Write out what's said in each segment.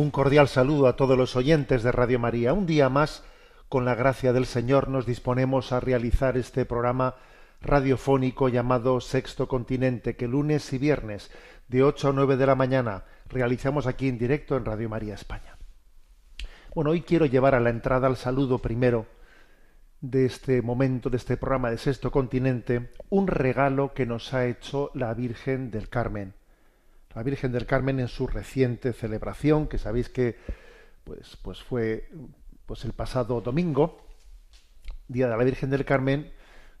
Un cordial saludo a todos los oyentes de Radio María. Un día más, con la gracia del Señor, nos disponemos a realizar este programa radiofónico llamado Sexto Continente, que lunes y viernes, de 8 a 9 de la mañana, realizamos aquí en directo en Radio María España. Bueno, hoy quiero llevar a la entrada al saludo primero de este momento, de este programa de Sexto Continente, un regalo que nos ha hecho la Virgen del Carmen la Virgen del Carmen en su reciente celebración, que sabéis que pues, pues fue pues el pasado domingo, Día de la Virgen del Carmen,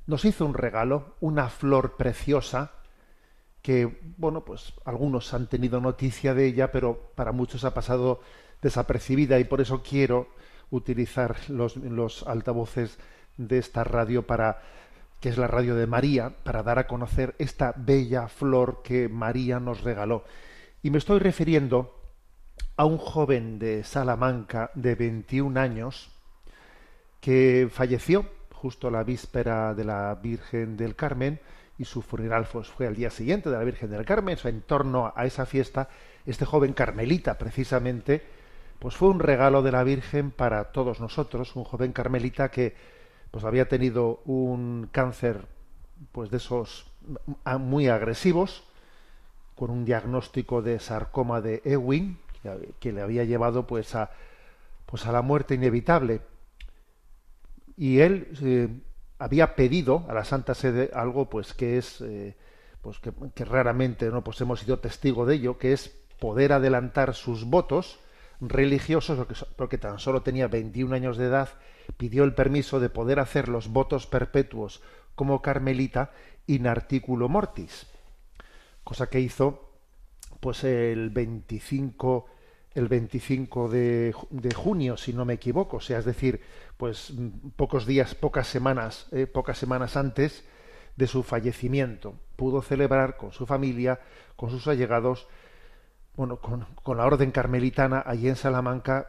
nos hizo un regalo, una flor preciosa, que, bueno, pues algunos han tenido noticia de ella, pero para muchos ha pasado desapercibida y por eso quiero utilizar los, los altavoces de esta radio para que es la radio de María, para dar a conocer esta bella flor que María nos regaló. Y me estoy refiriendo a un joven de Salamanca de 21 años que falleció justo la víspera de la Virgen del Carmen y su funeral fue al día siguiente de la Virgen del Carmen. en torno a esa fiesta, este joven carmelita precisamente, pues fue un regalo de la Virgen para todos nosotros, un joven carmelita que pues había tenido un cáncer pues de esos muy agresivos con un diagnóstico de sarcoma de Ewing que le había llevado pues a pues a la muerte inevitable. Y él eh, había pedido a la Santa Sede algo pues que es eh, pues que, que, raramente no pues hemos sido testigo de ello que es poder adelantar sus votos religiosos porque tan solo tenía 21 años de edad pidió el permiso de poder hacer los votos perpetuos como carmelita in articulo mortis, cosa que hizo pues el 25 el 25 de, de, junio, si no me equivoco, o sea, es decir, pues pocos días, pocas semanas, eh, pocas semanas antes de su fallecimiento, pudo celebrar con su familia, con sus allegados, bueno, con, con la orden carmelitana allí en Salamanca,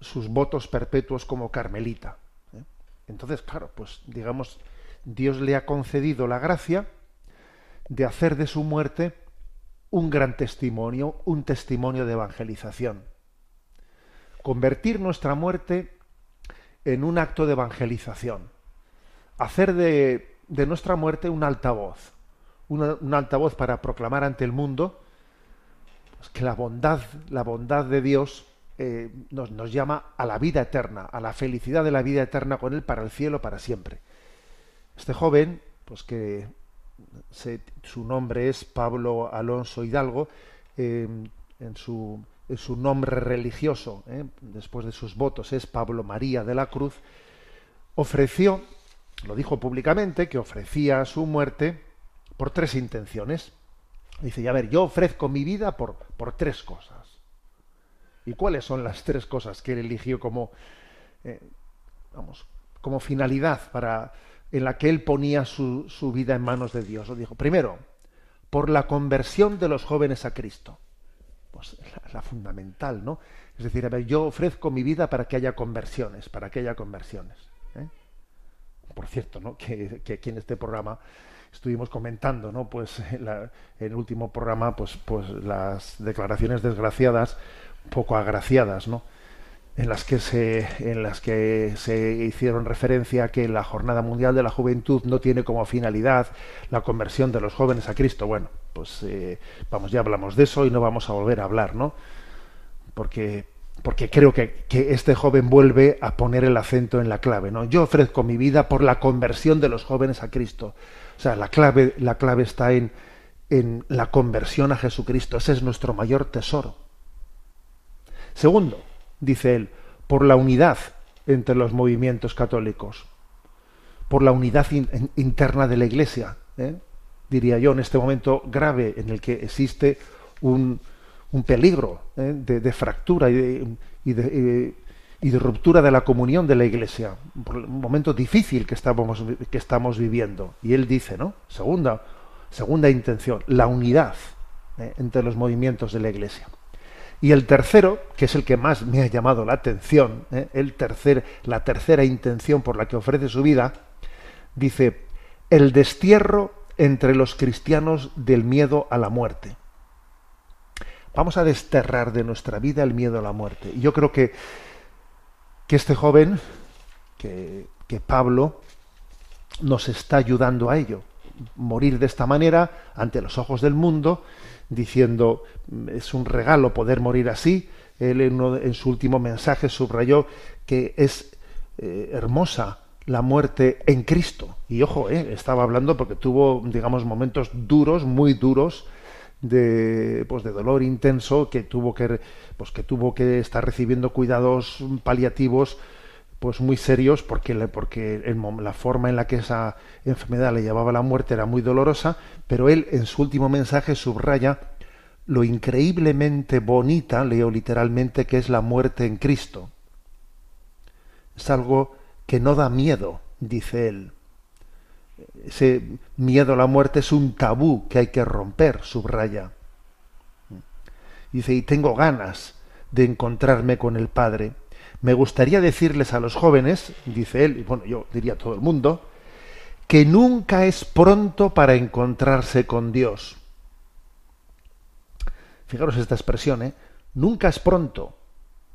sus votos perpetuos como carmelita. ¿eh? Entonces, claro, pues digamos, Dios le ha concedido la gracia de hacer de su muerte un gran testimonio, un testimonio de evangelización. Convertir nuestra muerte en un acto de evangelización. Hacer de, de nuestra muerte un altavoz. un altavoz para proclamar ante el mundo que la bondad, la bondad de Dios eh, nos, nos, llama a la vida eterna, a la felicidad de la vida eterna con Él para el cielo, para siempre. Este joven, pues que su nombre es Pablo Alonso Hidalgo, eh, en, su, en, su, nombre religioso, eh, después de sus votos, es Pablo María de la Cruz, ofreció, lo dijo públicamente, que ofrecía su muerte por tres intenciones. Dice, a ver, yo ofrezco mi vida por, por tres cosas. ¿Y cuáles son las tres cosas que él eligió como, eh, vamos, como finalidad para, en la que él ponía su, su vida en manos de Dios? Dijo, primero, por la conversión de los jóvenes a Cristo. Pues la, la, fundamental, ¿no? Es decir, a ver, yo ofrezco mi vida para que haya conversiones, para que haya conversiones. ¿eh? Por cierto, ¿no? Que, que, aquí en este programa estuvimos comentando, ¿no? Pues la, en el último programa, pues, pues las declaraciones desgraciadas poco agraciadas, ¿no? en las que se en las que se hicieron referencia a que la Jornada Mundial de la Juventud no tiene como finalidad la conversión de los jóvenes a Cristo. Bueno, pues eh, vamos, ya hablamos de eso y no vamos a volver a hablar, ¿no? Porque porque creo que, que, este joven vuelve a poner el acento en la clave. ¿no? Yo ofrezco mi vida por la conversión de los jóvenes a Cristo. O sea, la clave, la clave está en, en la conversión a Jesucristo. Ese es nuestro mayor tesoro. Segundo, dice él, por la unidad entre los movimientos católicos, por la unidad interna de la Iglesia, ¿eh? diría yo, en este momento grave en el que existe un, un peligro ¿eh? de, fractura y de, y, de, y de, ruptura de la comunión de la Iglesia, un momento difícil que estamos, que estamos viviendo. Y él dice, ¿no? Segunda, segunda intención, la unidad ¿eh? entre los movimientos de la Iglesia. Y el tercero, que es el que más me ha llamado la atención, ¿eh? el tercer, la tercera intención por la que ofrece su vida, dice, el destierro entre los cristianos del miedo a la muerte. Vamos a desterrar de nuestra vida el miedo a la muerte. Y yo creo que, que este joven, que, que Pablo, nos está ayudando a ello. Morir de esta manera ante los ojos del mundo diciendo es un regalo poder morir así. Él en, su último mensaje subrayó que es eh, hermosa la muerte en Cristo. Y ojo, eh, estaba hablando porque tuvo, digamos, momentos duros, muy duros, de, pues, de dolor intenso, que tuvo que, pues, que tuvo que estar recibiendo cuidados paliativos pues muy serios porque, porque la forma en la que esa enfermedad le llevaba a la muerte era muy dolorosa, pero él en su último mensaje subraya lo increíblemente bonita, leo literalmente, que es la muerte en Cristo. Es algo que no da miedo, dice él. Ese miedo a la muerte es un tabú que hay que romper, subraya. Dice, y tengo ganas de encontrarme con el Padre me gustaría decirles a los jóvenes, dice él, y bueno, yo diría a todo el mundo, que nunca es pronto para encontrarse con Dios. Fijaros esta expresión, ¿eh? Nunca es pronto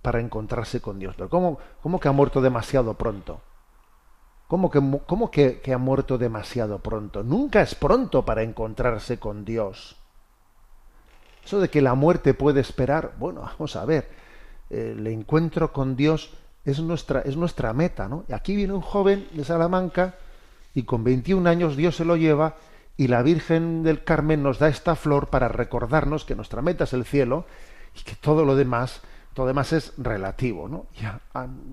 para encontrarse con Dios. Pero ¿cómo, cómo que ha muerto demasiado pronto? ¿Cómo, que, cómo que, ha muerto demasiado pronto? Nunca es pronto para encontrarse con Dios. Eso de que la muerte puede esperar, bueno, vamos a ver el encuentro con Dios es nuestra, es nuestra meta. ¿no? Y aquí viene un joven de Salamanca y con 21 años Dios se lo lleva y la Virgen del Carmen nos da esta flor para recordarnos que nuestra meta es el cielo y que todo lo demás, todo demás es relativo. ¿no?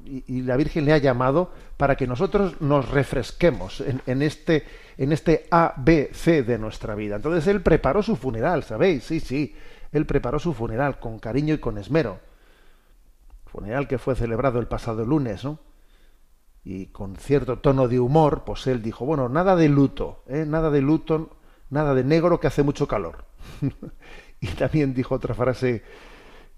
Y, la Virgen le ha llamado para que nosotros nos refresquemos en, en, este, en este A, B, C de nuestra vida. Entonces él preparó su funeral, ¿sabéis? Sí, sí, él preparó su funeral con cariño y con esmero funeral que fue celebrado el pasado lunes, ¿no? Y con cierto tono de humor, pues él dijo, bueno, nada de luto, ¿eh? nada de luto, nada de negro que hace mucho calor. y también dijo otra frase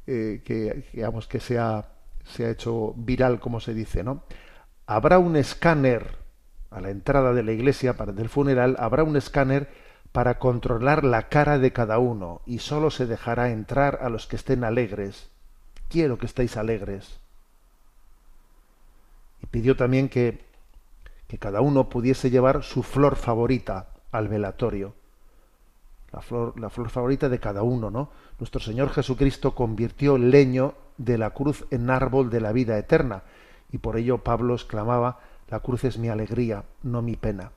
eh, que, digamos, que se ha, se ha hecho viral, como se dice, ¿no? Habrá un escáner a la entrada de la iglesia para del funeral, habrá un escáner para controlar la cara de cada uno y solo se dejará entrar a los que estén alegres quiero que estéis alegres. Y pidió también que, que cada uno pudiese llevar su flor favorita al velatorio. La flor, la flor favorita de cada uno, ¿no? Nuestro Señor Jesucristo convirtió el leño de la cruz en árbol de la vida eterna. Y por ello Pablo exclamaba, la cruz es mi alegría, no mi pena.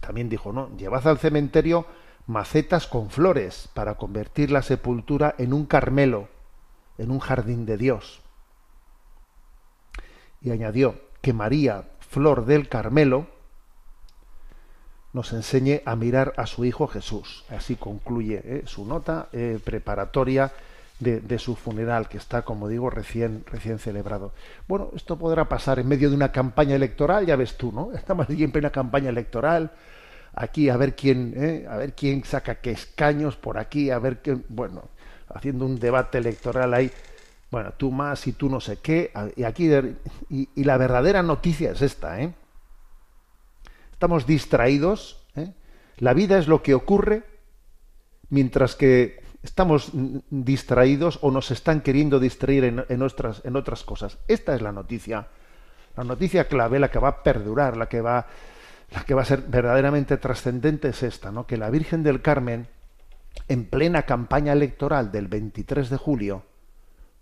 También dijo, no, llevad al cementerio macetas con flores para convertir la sepultura en un carmelo en un jardín de Dios. Y añadió que María, flor del Carmelo, nos enseñe a mirar a su Hijo Jesús. Así concluye eh, su nota eh, preparatoria de, su funeral, que está, como digo, recién, recién celebrado. Bueno, esto podrá pasar en medio de una campaña electoral, ya ves tú, ¿no? Estamos siempre en una campaña electoral, aquí a ver quién, eh, a ver quién saca qué escaños por aquí, a ver qué, bueno, haciendo un debate electoral ahí, bueno, tú más y tú no sé qué, y aquí, y, la verdadera noticia es esta, ¿eh? Estamos distraídos, ¿eh? la vida es lo que ocurre mientras que estamos distraídos o nos están queriendo distraer en, en, otras, en otras cosas. Esta es la noticia, la noticia clave, la que va a perdurar, la que va, la que va a ser verdaderamente trascendente es esta, ¿no? Que la Virgen del Carmen en plena campaña electoral del 23 de julio,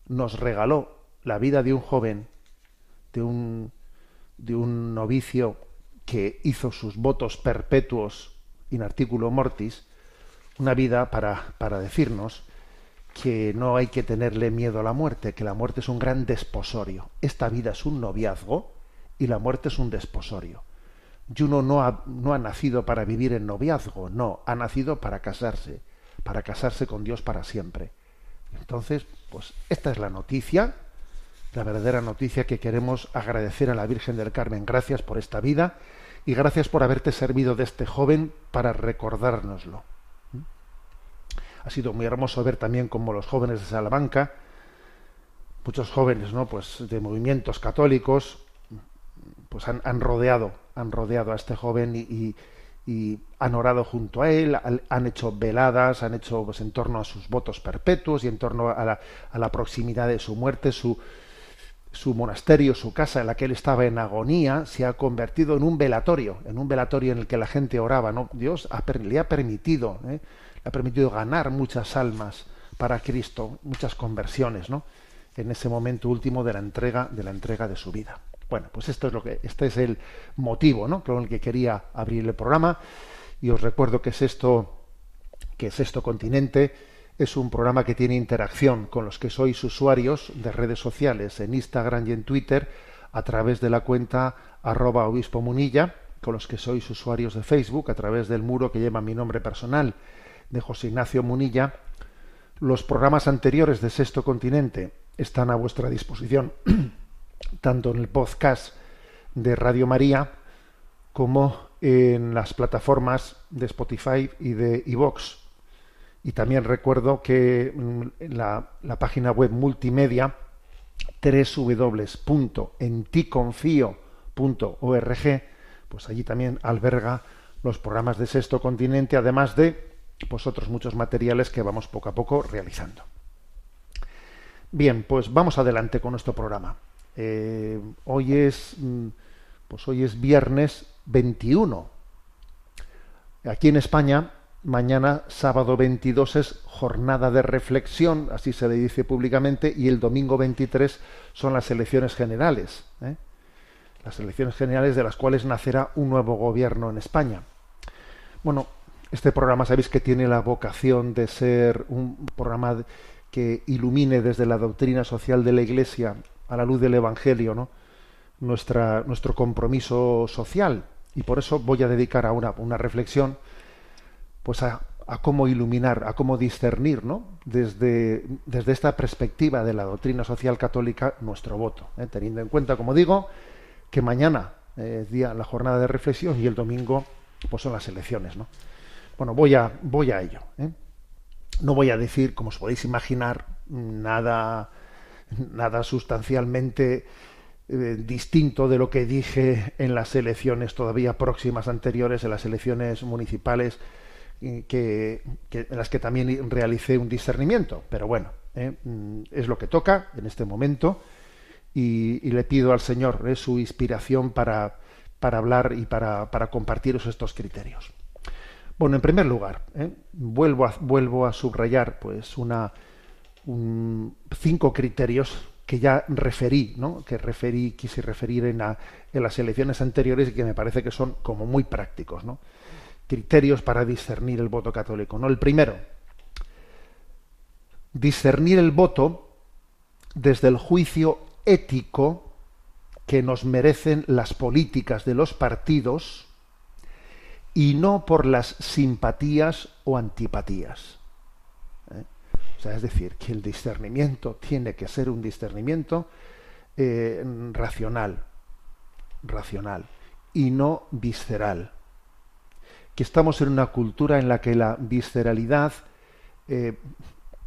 nos regaló la vida de un joven, de un, de un novicio que hizo sus votos perpetuos in articulo mortis, una vida para, para decirnos que no hay que tenerle miedo a la muerte, que la muerte es un gran desposorio. Esta vida es un noviazgo y la muerte es un desposorio. Y uno no ha, no ha nacido para vivir en noviazgo, no, ha nacido para casarse, para casarse con Dios para siempre. Entonces, pues esta es la noticia, la verdadera noticia que queremos agradecer a la Virgen del Carmen. Gracias por esta vida y gracias por haberte servido de este joven para recordárnoslo. Ha sido muy hermoso ver también como los jóvenes de Salamanca, muchos jóvenes, ¿no? Pues de movimientos católicos, pues han, rodeado, han rodeado a este joven y, y, han orado junto a él, han hecho veladas, han hecho pues, en torno a sus votos perpetuos y en torno a la, a la proximidad de su muerte, su, su monasterio, su casa en la que él estaba en agonía, se ha convertido en un velatorio, en un velatorio en el que la gente oraba. ¿no? Dios le ha permitido, ¿eh? le ha permitido ganar muchas almas para Cristo, muchas conversiones, ¿no? En ese momento último de la entrega, de la entrega de su vida. Bueno, pues esto es lo que, este es el motivo, ¿no? Con el que quería abrir el programa. Y os recuerdo que es esto, que es esto continente es un programa que tiene interacción con los que sois usuarios de redes sociales en Instagram y en Twitter a través de la cuenta arroba obispo munilla, con los que sois usuarios de Facebook a través del muro que lleva mi nombre personal de José Ignacio Munilla. Los programas anteriores de Sexto Continente están a vuestra disposición, tanto en el podcast de Radio María como en las plataformas de Spotify y de iVox. Y también recuerdo que mm, la, página web multimedia www.enticonfio.org, pues allí también alberga los programas de Sexto Continente, además de pues otros muchos materiales que vamos poco a poco realizando. Bien, pues vamos adelante con nuestro programa. Eh, hoy es mm, pues hoy es viernes 21. Aquí en España mañana, sábado 22, es jornada de reflexión, así se le dice públicamente, y el domingo 23 son las elecciones generales. ¿eh? Las elecciones generales de las cuales nacerá un nuevo gobierno en España. Bueno, este programa sabéis que tiene la vocación de ser un programa que ilumine desde la doctrina social de la Iglesia a la luz del Evangelio, ¿no? Nuestra, nuestro compromiso social. Y por eso voy a dedicar a una, una reflexión pues a, cómo iluminar, a cómo discernir, ¿no? Desde, desde esta perspectiva de la doctrina social católica, nuestro voto, ¿eh? teniendo en cuenta, como digo, que mañana es día la jornada de reflexión y el domingo pues son las elecciones, ¿no? Bueno, voy a, voy a ello. ¿eh? No voy a decir, como os podéis imaginar, nada, nada sustancialmente eh, distinto de lo que dije en las elecciones todavía próximas anteriores, en las elecciones municipales que, en las que también realicé un discernimiento. Pero bueno, ¿eh? mm, es lo que toca en este momento y, le pido al Señor ¿eh? su inspiración para, para hablar y para, para, compartiros estos criterios. Bueno, en primer lugar, ¿eh? vuelvo, a, vuelvo a subrayar pues una, cinco criterios que ya referí, ¿no? que referí, quise referir en, en las elecciones anteriores y que me parece que son como muy prácticos. ¿no? Criterios para discernir el voto católico. ¿no? El primero, discernir el voto desde el juicio ético que nos merecen las políticas de los partidos y no por las simpatías o antipatías. ¿eh? O sea, es decir, que el discernimiento tiene que ser un discernimiento eh, racional, racional y no visceral que estamos en una cultura en la que la visceralidad, eh,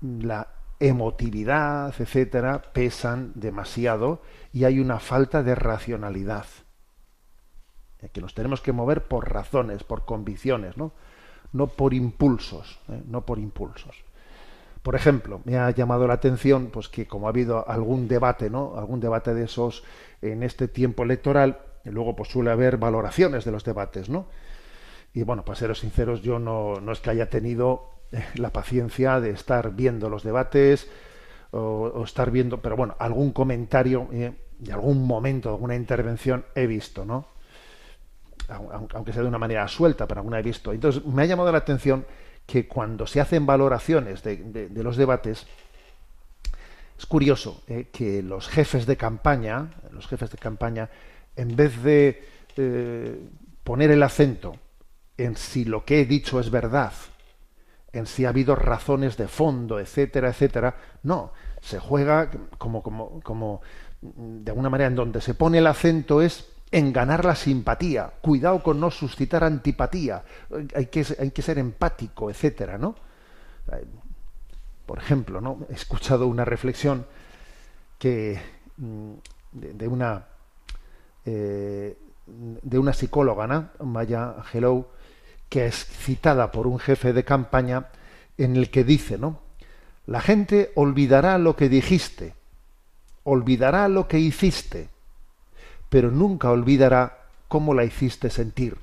la emotividad, etcétera, pesan demasiado y hay una falta de racionalidad. Eh, que nos tenemos que mover por razones, por convicciones, ¿no? No por impulsos, ¿eh? no por impulsos. Por ejemplo, me ha llamado la atención, pues que como ha habido algún debate, ¿no? Algún debate de esos en este tiempo electoral, luego pues suele haber valoraciones de los debates, ¿no? Y bueno, para seros sinceros, yo no, no es que haya tenido eh, la paciencia de estar viendo los debates o, estar viendo, pero bueno, algún comentario eh, de algún momento, alguna intervención he visto, ¿no? Aunque sea de una manera suelta, pero alguna he visto. Entonces, me ha llamado la atención que cuando se hacen valoraciones de, los debates, es curioso eh, que los jefes de campaña, los jefes de campaña, en vez de eh, poner el acento en si lo que he dicho es verdad, en si ha habido razones de fondo, etcétera, etcétera, no, se juega como, como, como de alguna manera en donde se pone el acento es en ganar la simpatía. Cuidado con no suscitar antipatía. Hay que, hay que ser empático, etcétera, ¿no? Por ejemplo, ¿no? He escuchado una reflexión que mm, de, una eh, de una psicóloga, ¿no? Maya Hello, que es citada por un jefe de campaña en el que dice, ¿no? La gente olvidará lo que dijiste, olvidará lo que hiciste, pero nunca olvidará cómo la hiciste sentir.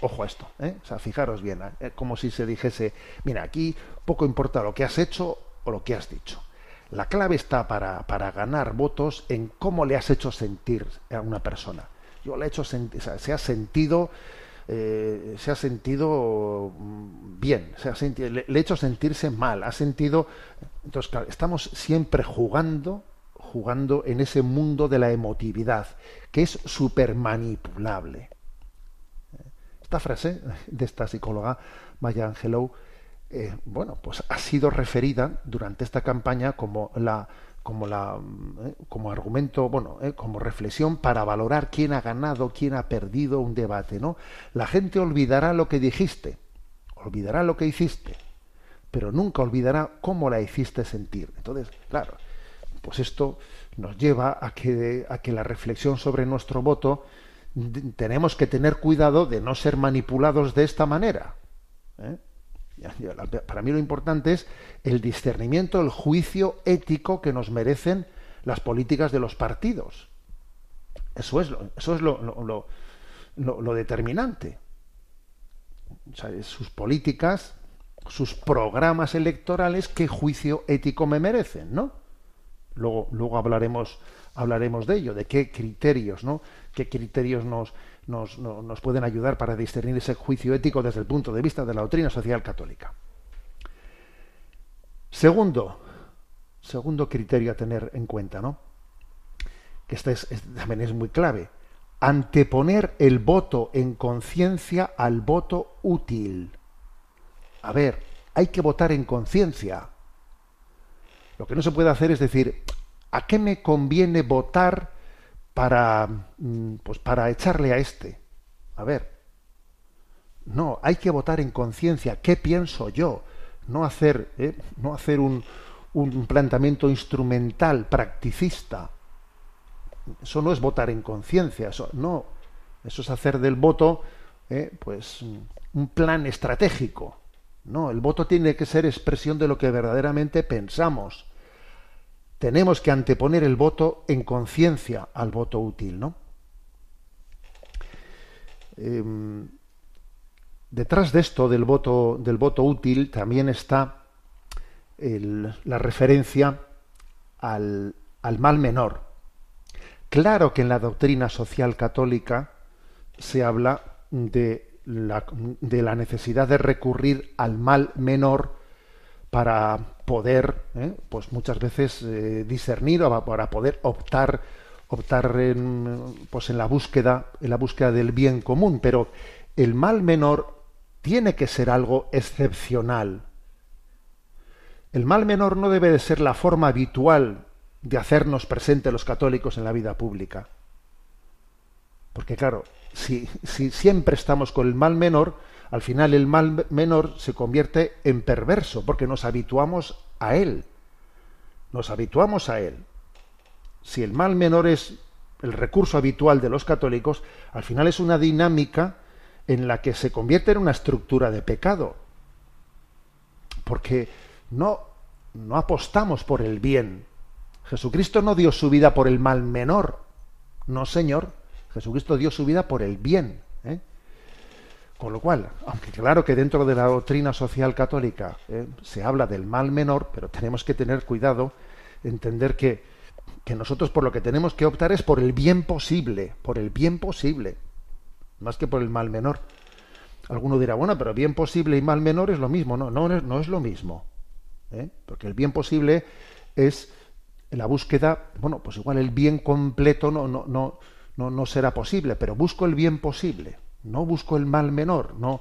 Ojo a esto, ¿eh? fijaros bien, ¿eh? como si se dijese, mira, aquí poco importa lo que has hecho o lo que has dicho. La clave está para, para ganar votos en cómo le has hecho sentir a una persona. Yo le he hecho sentir, o sea, se ha sentido, eh, se ha sentido mm, bien, se ha sentido, le, le, he hecho sentirse mal, ha sentido. Entonces, claro, estamos siempre jugando jugando en ese mundo de la emotividad, que es súper manipulable. Esta frase de esta psicóloga, Maya Angelou, eh, bueno, pues ha sido referida durante esta campaña como la como la eh, como argumento, bueno, eh, como reflexión para valorar quién ha ganado, quién ha perdido un debate, ¿no? La gente olvidará lo que dijiste, olvidará lo que hiciste, pero nunca olvidará cómo la hiciste sentir. Entonces, claro, pues esto nos lleva a que, a que la reflexión sobre nuestro voto tenemos que tener cuidado de no ser manipulados de esta manera. ¿eh? Para mí lo importante es el discernimiento, el juicio ético que nos merecen las políticas de los partidos. Eso es lo, eso es lo, lo, determinante. sus políticas, sus programas electorales, qué juicio ético me merecen, ¿no? Luego, luego hablaremos, hablaremos de ello, de qué criterios, ¿no? qué criterios nos, nos, pueden ayudar para discernir ese juicio ético desde el punto de vista de la doctrina social católica. Segundo, segundo criterio a tener en cuenta, ¿no? Que este, es, también es muy clave. Anteponer el voto en conciencia al voto útil. A ver, hay que votar en conciencia. Lo que no se puede hacer es decir, ¿a qué me conviene votar para, mm, pues para echarle a este? A ver, no, hay que votar en conciencia. ¿Qué pienso yo? No hacer, ¿eh? no hacer un, un, planteamiento instrumental, practicista. Eso no es votar en conciencia. Eso no. Eso es hacer del voto, ¿eh? pues, un plan estratégico. No, el voto tiene que ser expresión de lo que verdaderamente pensamos tenemos que anteponer el voto en conciencia al voto útil, ¿no? Em, detrás de esto del voto del voto útil también está la referencia al, mal menor. Claro que en la doctrina social católica se habla de la, de la necesidad de recurrir al mal menor para poder, ¿eh? pues muchas veces eh, discernir o para poder optar, optar en, pues en la búsqueda, en la búsqueda del bien común. Pero el mal menor tiene que ser algo excepcional. El mal menor no debe de ser la forma habitual de hacernos presente los católicos en la vida pública. Porque claro, si, si siempre estamos con el mal menor, al final el mal menor se convierte en perverso porque nos habituamos a él. Nos habituamos a él. Si el mal menor es el recurso habitual de los católicos, al final es una dinámica en la que se convierte en una estructura de pecado. Porque no, no apostamos por el bien. Jesucristo no dio su vida por el mal menor. No, Señor. Jesucristo dio su vida por el bien. ¿eh? Con lo cual, aunque claro que dentro de la doctrina social católica eh, se habla del mal menor, pero tenemos que tener cuidado, entender que, que nosotros por lo que tenemos que optar es por el bien posible, por el bien posible, más que por el mal menor. Alguno dirá, bueno, pero bien posible y mal menor es lo mismo. No, no, no es lo mismo. ¿eh? Porque el bien posible es la búsqueda, bueno, pues igual el bien completo no, no, no, no, no será posible, pero busco el bien posible no busco el mal menor, no,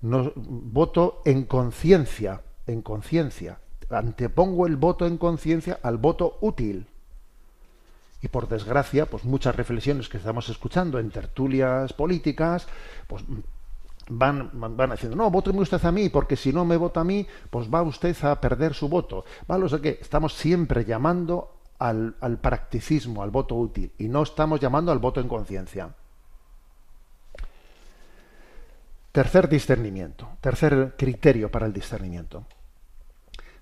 no voto en conciencia, en conciencia. Antepongo el voto en conciencia al voto útil. Y por desgracia, pues muchas reflexiones que estamos escuchando en tertulias políticas, pues van, van haciendo, no, vote usted a mí, porque si no me vota a mí, pues va usted a perder su voto. ¿Vale? O sea que estamos siempre llamando al, al practicismo, al voto útil, y no estamos llamando al voto en conciencia. Tercer discernimiento, tercer criterio para el discernimiento.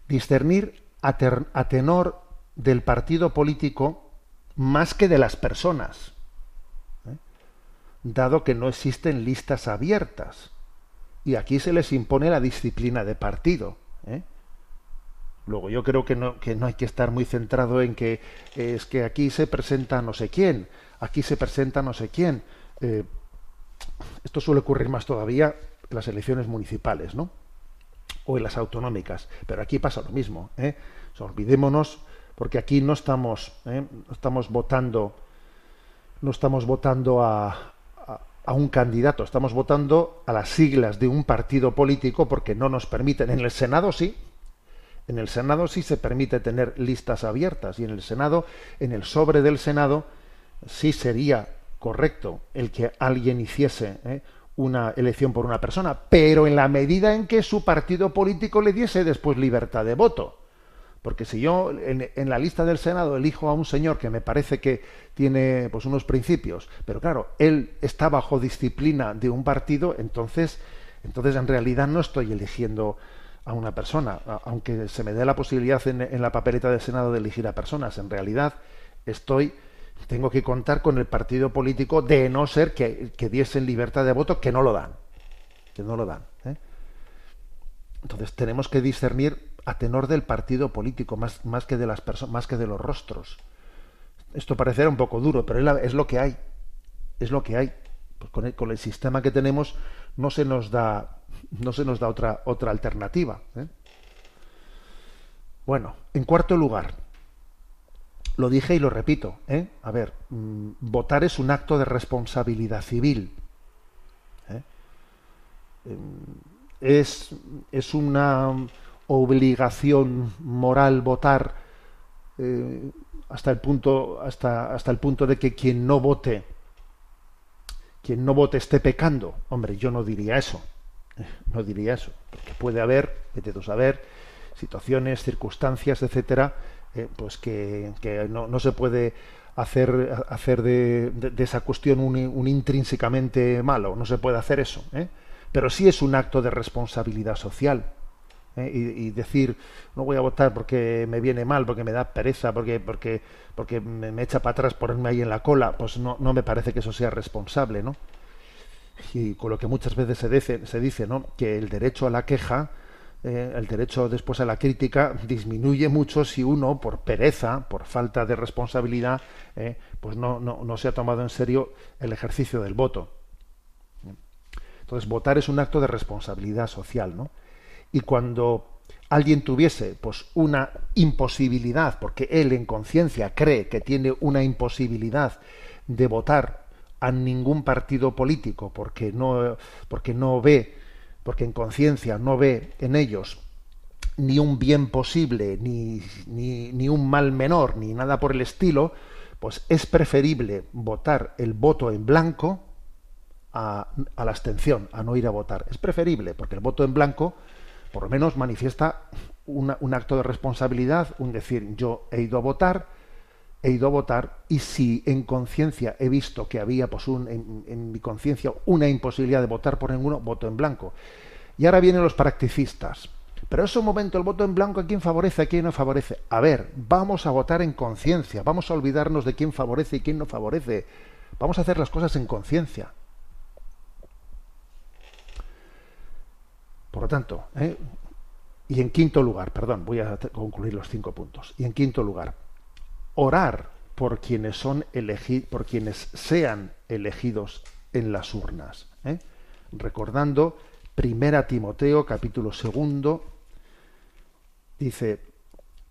Discernir a, tenor del partido político más que de las personas, ¿eh? dado que no existen listas abiertas. Y aquí se les impone la disciplina de partido. ¿eh? Luego yo creo que no, que no hay que estar muy centrado en que es que aquí se presenta no sé quién, aquí se presenta no sé quién. Eh, esto suele ocurrir más todavía en las elecciones municipales, ¿no? O en las autonómicas. Pero aquí pasa lo mismo. ¿eh? olvidémonos, porque aquí no estamos, ¿eh? estamos votando, no estamos votando a, a, un candidato, estamos votando a las siglas de un partido político porque no nos permiten. En el Senado sí. En el Senado sí se permite tener listas abiertas y en el Senado, en el sobre del Senado, sí sería correcto el que alguien hiciese ¿eh? una elección por una persona, pero en la medida en que su partido político le diese después libertad de voto. Porque si yo en, la lista del Senado elijo a un señor que me parece que tiene pues unos principios, pero claro, él está bajo disciplina de un partido, entonces, entonces en realidad no estoy eligiendo a una persona, aunque se me dé la posibilidad en la papeleta del Senado de elegir a personas, en realidad estoy tengo que contar con el partido político de no ser que, diesen libertad de voto, que no lo dan. Que no lo dan. ¿eh? Entonces tenemos que discernir a tenor del partido político, más, más que de las personas, más que de los rostros. Esto parecerá un poco duro, pero es lo que hay. Es lo que hay. Pues con, el, con el sistema que tenemos no se nos da, no se nos da otra, otra alternativa. ¿eh? Bueno, en cuarto lugar, lo dije y lo repito. ¿eh? A ver, mm, votar es un acto de responsabilidad civil. ¿eh? Em, es, es, una obligación moral votar eh, hasta el punto hasta, hasta el punto de que quien no vote quien no vote esté pecando hombre yo no diría eso ¿eh? no diría eso porque puede haber vete a saber situaciones circunstancias etcétera eh, pues que, no, se puede hacer, hacer de, esa cuestión un, intrínsecamente malo, no se puede hacer eso. ¿eh? Pero sí es un acto de responsabilidad social. ¿eh? Y, decir, no voy a votar porque me viene mal, porque me da pereza, porque, porque, porque me, echa para atrás ponerme ahí en la cola, pues no, no me parece que eso sea responsable, ¿no? Y con lo que muchas veces se dice, se dice ¿no? que el derecho a la queja eh, el derecho después a la crítica disminuye mucho si uno, por pereza, por falta de responsabilidad, eh, pues no, no, no, se ha tomado en serio el ejercicio del voto. Entonces, votar es un acto de responsabilidad social, ¿no? Y cuando alguien tuviese pues una imposibilidad, porque él en conciencia cree que tiene una imposibilidad de votar a ningún partido político porque no, porque no ve porque en conciencia no ve en ellos ni un bien posible, ni, ni, un mal menor, ni nada por el estilo, pues es preferible votar el voto en blanco a, la abstención, a no ir a votar. Es preferible, porque el voto en blanco por lo menos manifiesta un acto de responsabilidad, un decir, yo he ido a votar, he ido a votar y si en conciencia he visto que había pues un, en, mi conciencia una imposibilidad de votar por ninguno, voto en blanco. Y ahora vienen los practicistas. Pero es un momento, el voto en blanco, ¿a quién favorece, a quién no favorece? A ver, vamos a votar en conciencia, vamos a olvidarnos de quién favorece y quién no favorece. Vamos a hacer las cosas en conciencia. tanto, ¿eh? y en quinto lugar, perdón, voy a concluir los cinco puntos. Y en quinto lugar, orar por quienes son elegidos, por quienes sean elegidos en las urnas. ¿eh? Recordando Primera Timoteo, capítulo segundo, dice: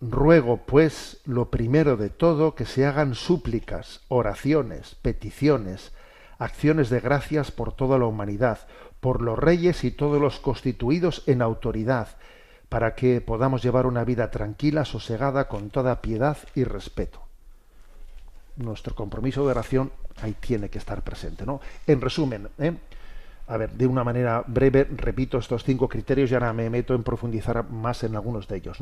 Ruego, pues, lo primero de todo, que se hagan súplicas, oraciones, peticiones, acciones de gracias por toda la humanidad, por los reyes y todos los constituidos en autoridad, para que podamos llevar una vida tranquila, sosegada, con toda piedad y respeto. Nuestro compromiso de oración ahí tiene que estar presente, ¿no? En resumen, ¿eh? a ver, de una manera breve, repito estos cinco criterios y ahora me meto en profundizar más en algunos de ellos.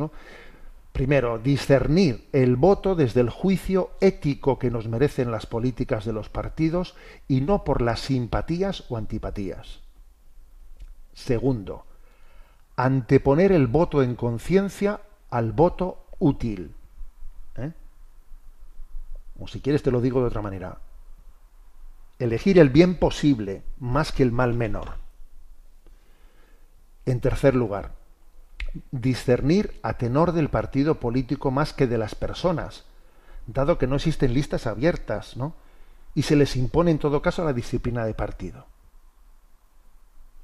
Primero, discernir el voto desde el juicio ético que nos merecen las políticas de los partidos y no por las simpatías o antipatías. Segundo, anteponer el voto en conciencia al voto útil. ¿Eh? O si quieres te lo digo de otra manera. Elegir el bien posible más que el mal menor. En tercer lugar, discernir a tenor del partido político más que de las personas, dado que no existen listas abiertas, ¿no? Y se les impone en todo caso la disciplina de partido.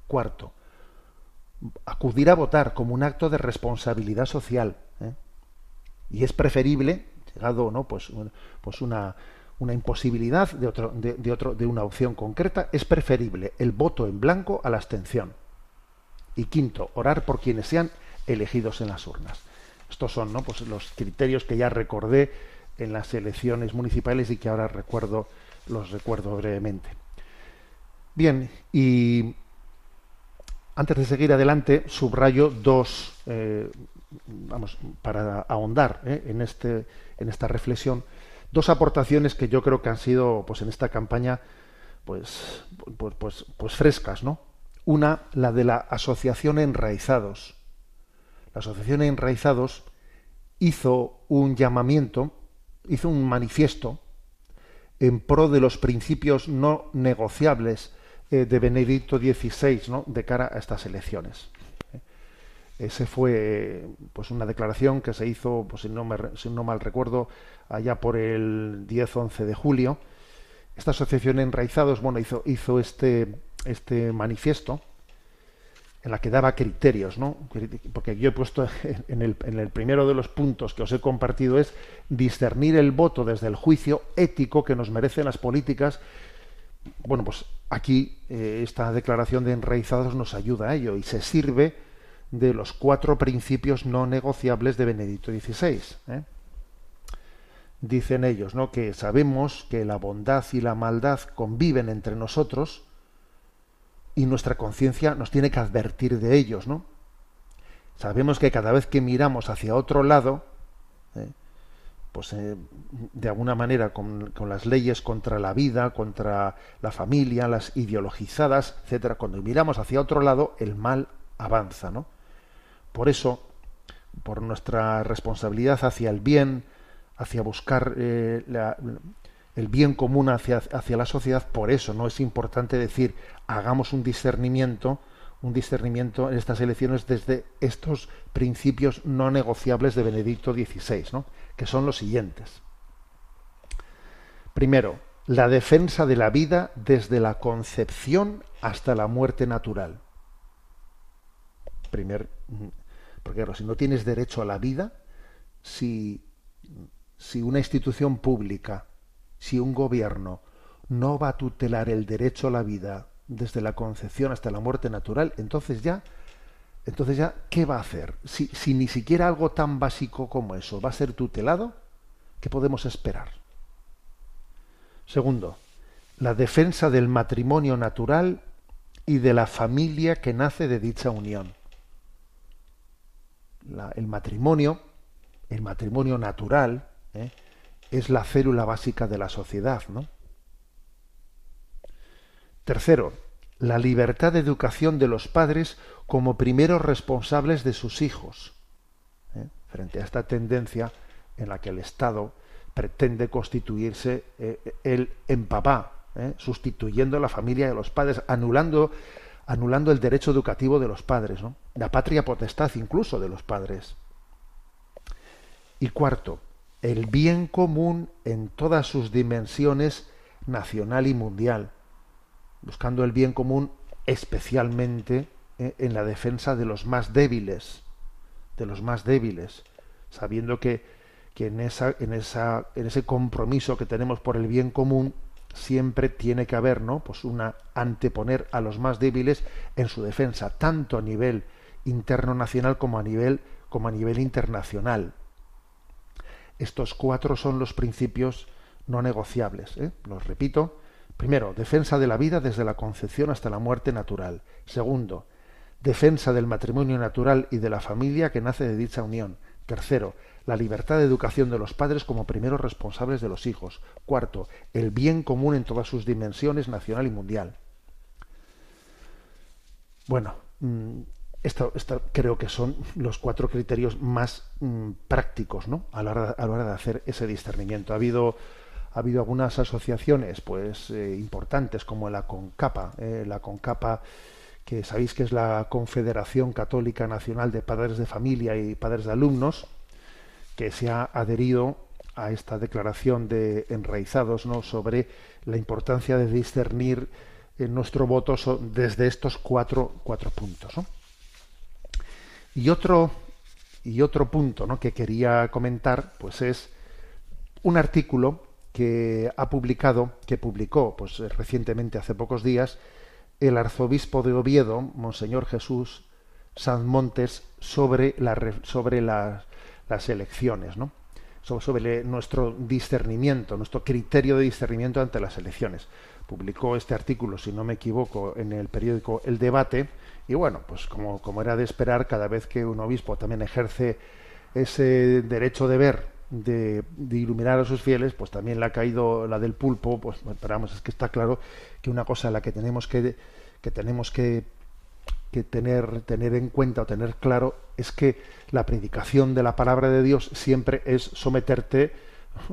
Cuarto, acudir a votar como un acto de responsabilidad social. ¿eh? Y es preferible, llegado no, pues, pues una, una imposibilidad de, otro, de, otro, de una opción concreta, es preferible el voto en blanco a la abstención. Y quinto, orar por quienes sean elegidos en las urnas. Estos son ¿no? pues los criterios que ya recordé en las elecciones municipales y que ahora recuerdo, los recuerdo brevemente. Bien, y antes de seguir adelante, subrayo dos, eh, vamos, para ahondar eh, en, este, en esta reflexión, dos aportaciones que yo creo que han sido, pues en esta campaña, pues, pues, pues, pues frescas, ¿no? Una, la de la Asociación Enraizados. La Asociación Enraizados hizo un llamamiento, hizo un manifiesto en pro de los principios no negociables eh, de Benedicto XVI ¿no? de cara a estas elecciones. Ese fue pues una declaración que se hizo, pues si no, me, si no mal recuerdo, allá por el 10-11 de julio. Esta asociación Enraizados bueno, hizo, hizo este, este manifiesto en la que daba criterios, ¿no? Porque yo he puesto en el, en el, primero de los puntos que os he compartido es discernir el voto desde el juicio ético que nos merecen las políticas bueno, pues aquí eh, esta declaración de enraizados nos ayuda a ello y se sirve de los cuatro principios no negociables de Benedicto XVI. ¿eh? Dicen ellos, ¿no? Que sabemos que la bondad y la maldad conviven entre nosotros y nuestra conciencia nos tiene que advertir de ellos, ¿no? Sabemos que cada vez que miramos hacia otro lado. Pues eh, de alguna manera con, las leyes contra la vida, contra la familia, las ideologizadas, etcétera, cuando miramos hacia otro lado, el mal avanza, ¿no? Por eso, por nuestra responsabilidad hacia el bien, hacia buscar eh, el bien común hacia, hacia la sociedad, por eso no es importante decir hagamos un discernimiento, un discernimiento en estas elecciones desde estos principios no negociables de Benedicto XVI, ¿no? que son los siguientes. Primero, la defensa de la vida desde la concepción hasta la muerte natural. Primer, porque si no tienes derecho a la vida, si, si una institución pública, si un gobierno no va a tutelar el derecho a la vida desde la concepción hasta la muerte natural, entonces ya entonces ya, ¿qué va a hacer? Si, si ni siquiera algo tan básico como eso va a ser tutelado, ¿qué podemos esperar? Segundo, la defensa del matrimonio natural y de la familia que nace de dicha unión. el matrimonio, el matrimonio natural, ¿eh? es la célula básica de la sociedad, ¿no? Tercero, la libertad de educación de los padres como primeros responsables de sus hijos. ¿eh? Frente a esta tendencia en la que el Estado pretende constituirse eh, el en papá, ¿eh? sustituyendo la familia de los padres, anulando anulando el derecho educativo de los padres, la patria potestad incluso de los padres. Y cuarto, el bien común en todas sus dimensiones nacional y mundial, buscando el bien común especialmente eh, en la defensa de los más débiles, de los más débiles, sabiendo que, que en, esa, en, esa, en ese compromiso que tenemos por el bien común siempre tiene que haber, ¿no? Pues una anteponer a los más débiles en su defensa, tanto a nivel interno nacional como a nivel como a nivel internacional. Estos cuatro son los principios no negociables. ¿eh? Los repito. Primero, defensa de la vida desde la concepción hasta la muerte natural. Segundo, defensa del matrimonio natural y de la familia que nace de dicha unión. Tercero, la libertad de educación de los padres como primeros responsables de los hijos. Cuarto, el bien común en todas sus dimensiones, nacional y mundial. Bueno, mm, esto, creo que son los cuatro criterios más mm, prácticos ¿no? a, la hora, de hacer ese discernimiento. Ha habido, ha habido algunas asociaciones pues, eh, importantes como la CONCAPA. Eh, la CONCAPA, que sabéis que es la Confederación Católica Nacional de Padres de Familia y Padres de Alumnos, que se ha adherido a esta declaración de enraizados ¿no? sobre la importancia de discernir en nuestro voto desde estos cuatro, cuatro puntos. Y otro, y otro punto ¿no? que quería comentar pues es un artículo que ha publicado, que publicó pues, recientemente, hace pocos días, el arzobispo de Oviedo, Monseñor Jesús San Montes, sobre, la, sobre las las elecciones, ¿no? sobre nuestro discernimiento, nuestro criterio de discernimiento ante las elecciones. Publicó este artículo, si no me equivoco, en el periódico El Debate, y bueno, pues como, como era de esperar, cada vez que un obispo también ejerce ese derecho de ver, de, iluminar a sus fieles, pues también le ha caído la del pulpo, pues esperamos, es que está claro que una cosa en la que tenemos que, que tenemos que que tener, tener en cuenta o tener claro es que la predicación de la palabra de Dios siempre es someterte,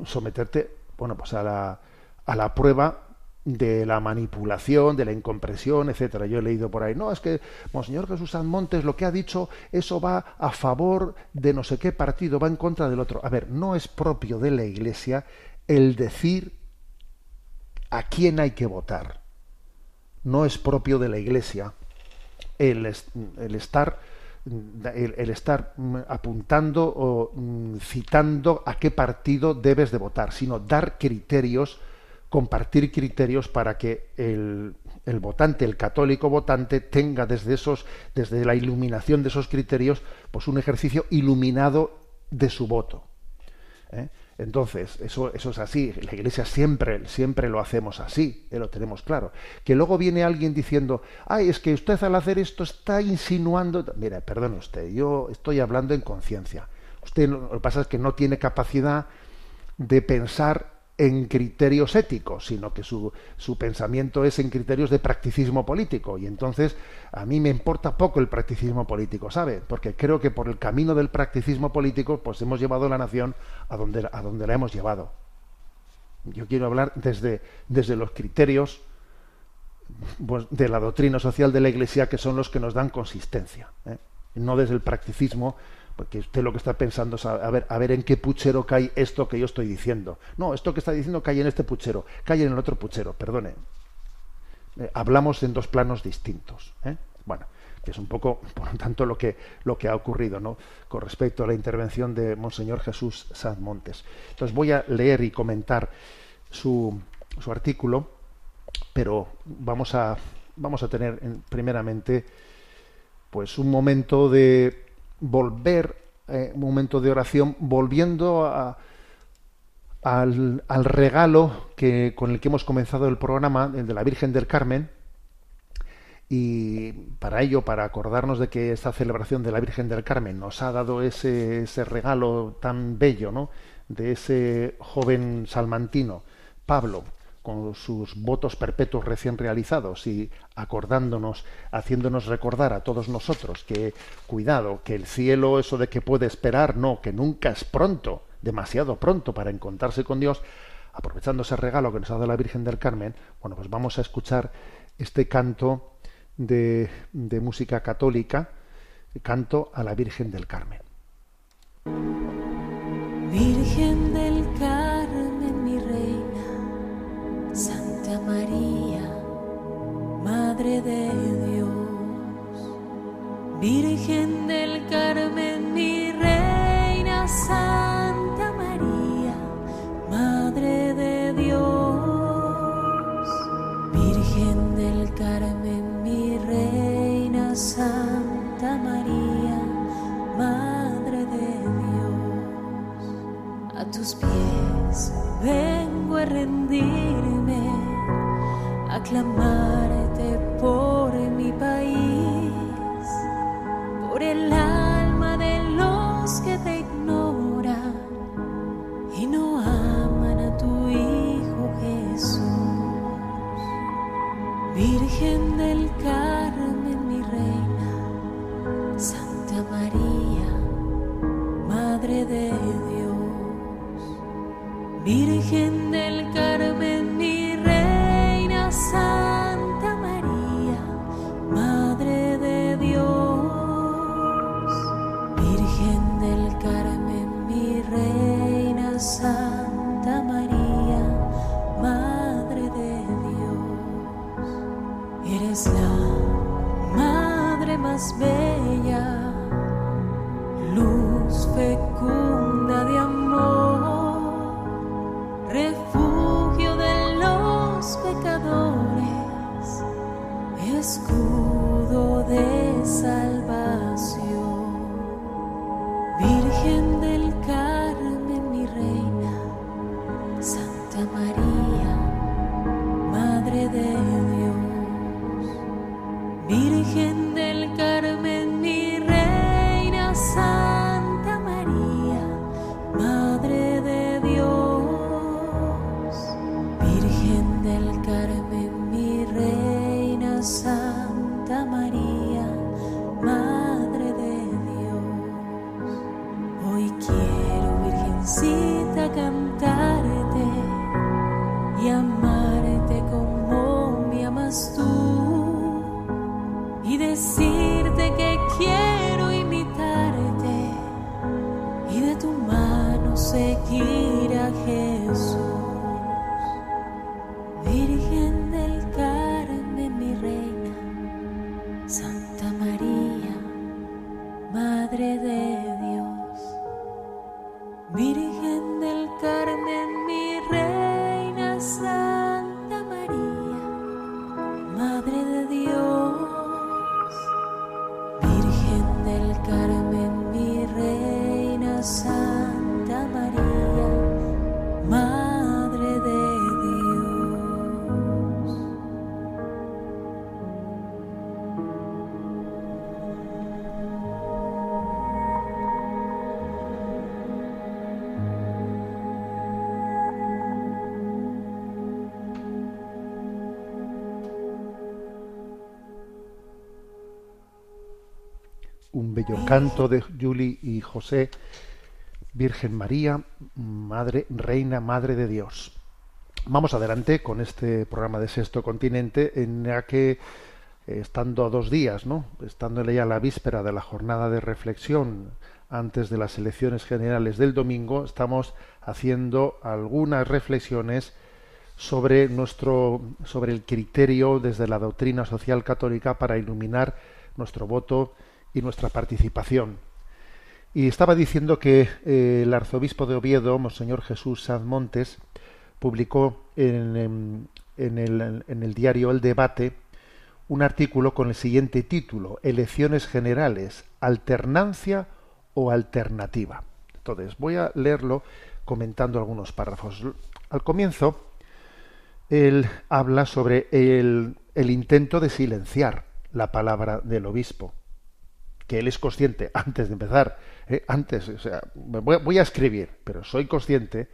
someterte, bueno, pues a la, a la prueba de la manipulación, de la incompresión, etcétera. Yo he leído por ahí, no, es que Monseñor Jesús San Montes lo que ha dicho, eso va a favor de no sé qué partido, va en contra del otro. A ver, no es propio de la Iglesia el decir a quién hay que votar. No es propio de la Iglesia el, estar el, estar apuntando o mm, citando a qué partido debes de votar, sino dar criterios, compartir criterios para que el, el, votante, el católico votante, tenga desde esos, desde la iluminación de esos criterios, pues un ejercicio iluminado de su voto. ¿eh? Entonces, eso, eso es así. La Iglesia siempre, siempre lo hacemos así, eh, lo tenemos claro. Que luego viene alguien diciendo, ay, es que usted al hacer esto está insinuando. Mira, perdone usted, yo estoy hablando en conciencia. Usted lo que pasa es que no tiene capacidad de pensar en criterios éticos, sino que su, su, pensamiento es en criterios de practicismo político. Y entonces a mí me importa poco el practicismo político, ¿sabe? Porque creo que por el camino del practicismo político, pues hemos llevado a la nación a donde, a donde la hemos llevado. Yo quiero hablar desde, desde los criterios pues, de la doctrina social de la Iglesia, que son los que nos dan consistencia, ¿eh? no desde el practicismo porque usted lo que está pensando es a ver, a ver en qué puchero cae esto que yo estoy diciendo. No, esto que está diciendo cae en este puchero, cae en el otro puchero, perdone. Eh, hablamos en dos planos distintos. ¿eh? Bueno, que es un poco, por lo tanto, lo que, lo que ha ocurrido ¿no? con respecto a la intervención de Monseñor Jesús Sanz Montes. Entonces voy a leer y comentar su, su artículo, pero vamos a, vamos a tener primeramente pues un momento de volver, eh, un momento de oración, volviendo al, al, regalo que, con el que hemos comenzado el programa, el de la Virgen del Carmen, y para ello, para acordarnos de que esta celebración de la Virgen del Carmen nos ha dado ese, ese regalo tan bello, ¿no? de ese joven salmantino, Pablo, con sus votos perpetuos recién realizados y acordándonos, haciéndonos recordar a todos nosotros que, cuidado, que el cielo, eso de que puede esperar, no, que nunca es pronto, demasiado pronto para encontrarse con Dios, aprovechando ese regalo que nos ha dado la Virgen del Carmen, bueno, pues vamos a escuchar este canto de, de música católica, canto a la Virgen del Carmen. Virgen del Madre de Dios. Virgen del Carmen, mi reina, Santa María, Madre de Dios. Virgen del Carmen, mi reina, Santa María, Madre de Dios. A tus pies vengo a rendirme, a clamarte por mi país, por el alma de los que te ignoran y no aman a tu Hijo Jesús. Virgen del Carmen, mi reina, Santa María, Madre de Dios. Virgen canto de Juli y José, Virgen María, Madre, Reina, Madre de Dios. Vamos adelante con este programa de Sexto Continente, en la que, eh, estando a dos días, ¿no? Estando ya la víspera de la jornada de reflexión antes de las elecciones generales del domingo, estamos haciendo algunas reflexiones sobre nuestro sobre el criterio desde la doctrina social católica para iluminar nuestro voto y nuestra participación. Y estaba diciendo que eh, el arzobispo de Oviedo, Monseñor Jesús Sanz Montes, publicó en, en- el, en el diario El Debate un artículo con el siguiente título, Elecciones Generales, Alternancia o Alternativa. Entonces, voy a leerlo comentando algunos párrafos. Al comienzo, él habla sobre el, el intento de silenciar la palabra del obispo que él es consciente antes de empezar, eh, antes, o sea, voy, a escribir, pero soy consciente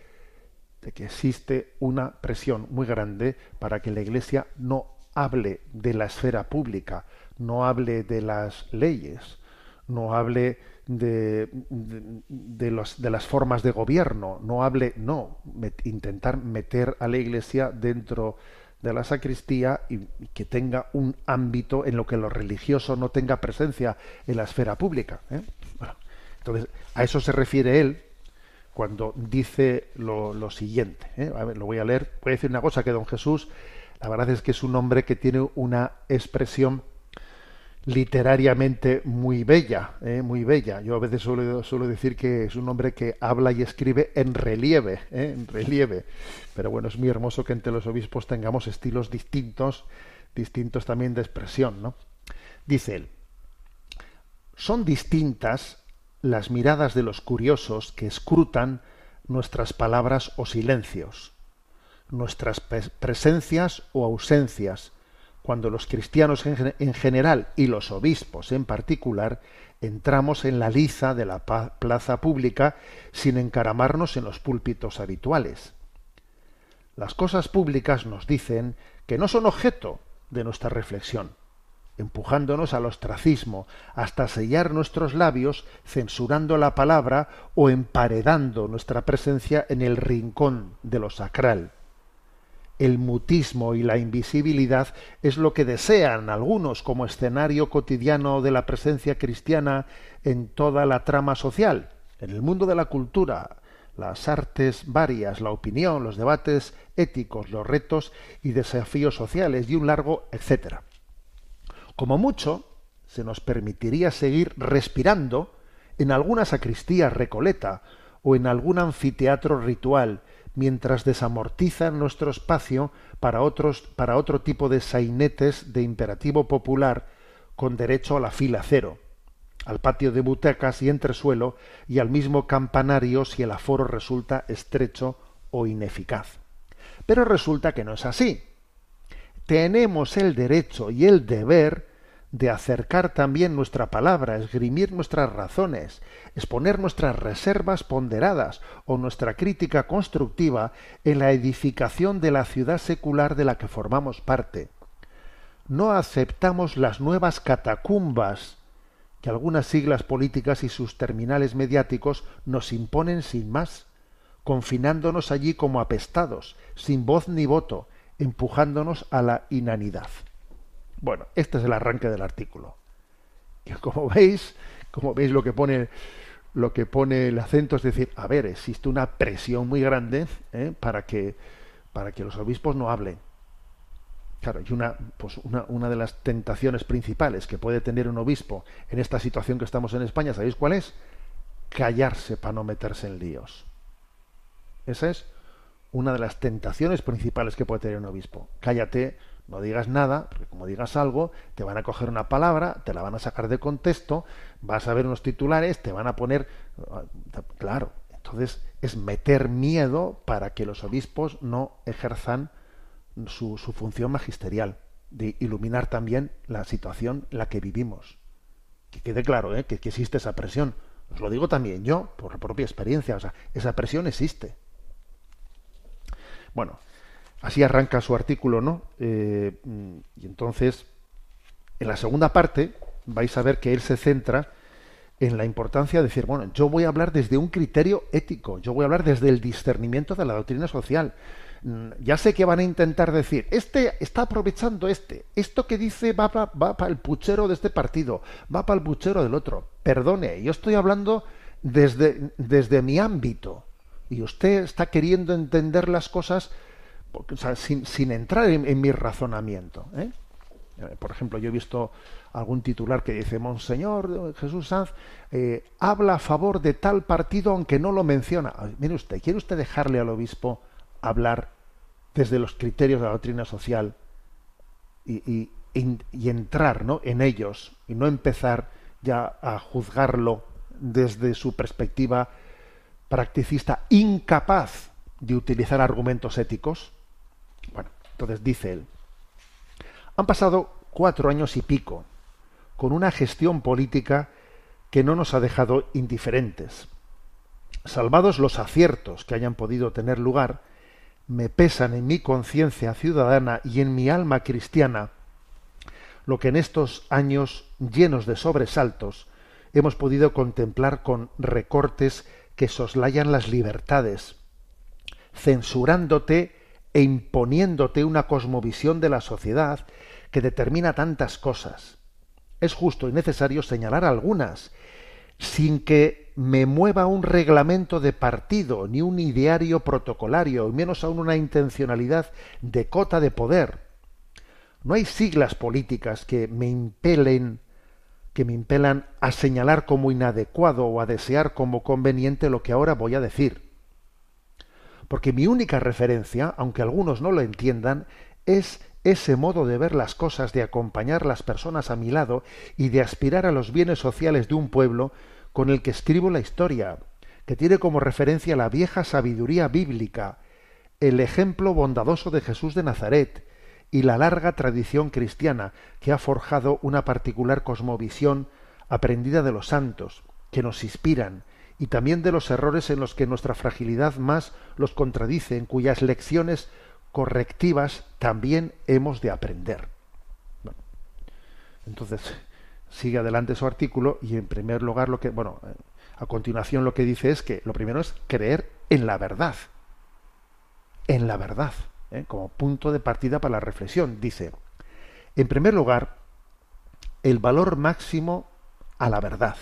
de que existe una presión muy grande para que la Iglesia no hable de la esfera pública, no hable de las leyes, no hable de, de, de de las formas de gobierno, no hable, no, intentar meter a la Iglesia dentro de la sacristía y, que tenga un ámbito en lo que lo religioso no tenga presencia en la esfera pública. ¿eh? entonces, a eso se refiere él cuando dice lo, siguiente. ¿eh? Lo voy a leer. Voy a decir una cosa que don Jesús, la verdad es que es un hombre que tiene una expresión literariamente muy bella, ¿eh? muy bella. Yo a veces suelo, suelo, decir que es un hombre que habla y escribe en relieve, ¿eh? en relieve. Pero bueno, es muy hermoso que entre los obispos tengamos estilos distintos, distintos también de expresión, ¿no? Dice él, son distintas las miradas de los curiosos que escrutan nuestras palabras o silencios, nuestras presencias o ausencias, cuando los cristianos en general y los obispos en particular entramos en la liza de la plaza pública sin encaramarnos en los púlpitos habituales. Las cosas públicas nos dicen que no son objeto de nuestra reflexión, empujándonos al ostracismo, hasta sellar nuestros labios, censurando la palabra o emparedando nuestra presencia en el rincón de lo sacral el mutismo y la invisibilidad es lo que desean algunos como escenario cotidiano de la presencia cristiana en toda la trama social, en el mundo de la cultura, las artes varias, la opinión, los debates éticos, los retos y desafíos sociales y un largo etcétera. Como mucho, se nos permitiría seguir respirando en alguna sacristía recoleta o en algún anfiteatro ritual mientras desamortizan nuestro espacio para, otros, para otro tipo de sainetes de imperativo popular con derecho a la fila cero, al patio de butacas y entresuelo y al mismo campanario si el aforo resulta estrecho o ineficaz. Pero resulta que no es así. Tenemos el derecho y el deber de acercar también nuestra palabra, esgrimir nuestras razones, exponer nuestras reservas ponderadas o nuestra crítica constructiva en la edificación de la ciudad secular de la que formamos parte. No aceptamos las nuevas catacumbas que algunas siglas políticas y sus terminales mediáticos nos imponen sin más, confinándonos allí como apestados, sin voz ni voto, empujándonos a la inanidad. Bueno, este es el arranque del artículo. Que como veis, como veis lo que pone lo que pone el acento es decir, a ver, existe una presión muy grande ¿eh? para que para que los obispos no hablen. Claro, y una, pues una, una de las tentaciones principales que puede tener un obispo en esta situación que estamos en España, ¿sabéis cuál es? Callarse para no meterse en líos. Esa es una de las tentaciones principales que puede tener un obispo. Cállate, no digas nada, porque como digas algo, te van a coger una palabra, te la van a sacar de contexto, vas a ver unos titulares, te van a poner... Claro, entonces es meter miedo para que los obispos no ejerzan su, función magisterial, de iluminar también la situación en la que vivimos. Que quede claro ¿eh? que, que existe esa presión. Os lo digo también yo, por propia experiencia, o sea, esa presión existe. Bueno, Así arranca su artículo, ¿no? Eh, y entonces, en la segunda parte, vais a ver que él se centra en la importancia de decir, bueno, yo voy a hablar desde un criterio ético, yo voy a hablar desde el discernimiento de la doctrina social. Mm, ya sé que van a intentar decir, este está aprovechando este, esto que dice va para va el puchero de este partido, va para el puchero del otro. Perdone, yo estoy hablando desde, desde mi ámbito y usted está queriendo entender las cosas sin, entrar en, mi razonamiento. ¿eh? Eh, por ejemplo, yo he visto algún titular que dice, Monseñor Jesús Sanz eh, habla a favor de tal partido aunque no lo menciona. mire usted, ¿quiere usted dejarle al obispo hablar desde los criterios de la doctrina social y, entrar ¿no? en ellos y no empezar ya a juzgarlo desde su perspectiva practicista incapaz de utilizar argumentos éticos? Entonces dice él, han pasado cuatro años y pico con una gestión política que no nos ha dejado indiferentes. Salvados los aciertos que hayan podido tener lugar, me pesan en mi conciencia ciudadana y en mi alma cristiana lo que en estos años llenos de sobresaltos hemos podido contemplar con recortes que soslayan las libertades, censurándote e imponiéndote una cosmovisión de la sociedad que determina tantas cosas. Es justo y necesario señalar algunas, sin que me mueva un reglamento de partido, ni un ideario protocolario, y menos aún una intencionalidad de cota de poder. No hay siglas políticas que me impelen que me impelan a señalar como inadecuado o a desear como conveniente lo que ahora voy a decir. Porque mi única referencia, aunque algunos no lo entiendan, es ese modo de ver las cosas, de acompañar las personas a mi lado y de aspirar a los bienes sociales de un pueblo con el que escribo la historia, que tiene como referencia la vieja sabiduría bíblica, el ejemplo bondadoso de Jesús de Nazaret, y la larga tradición cristiana que ha forjado una particular cosmovisión aprendida de los santos, que nos inspiran, y también de los errores en los que nuestra fragilidad más los contradice, en cuyas lecciones correctivas también hemos de aprender. entonces, sigue adelante su artículo y en primer lugar lo que, bueno, a continuación lo que dice es que lo primero es creer en la verdad. En la verdad. ¿eh? como punto de partida para la reflexión. Dice, en primer lugar, el valor máximo a la verdad.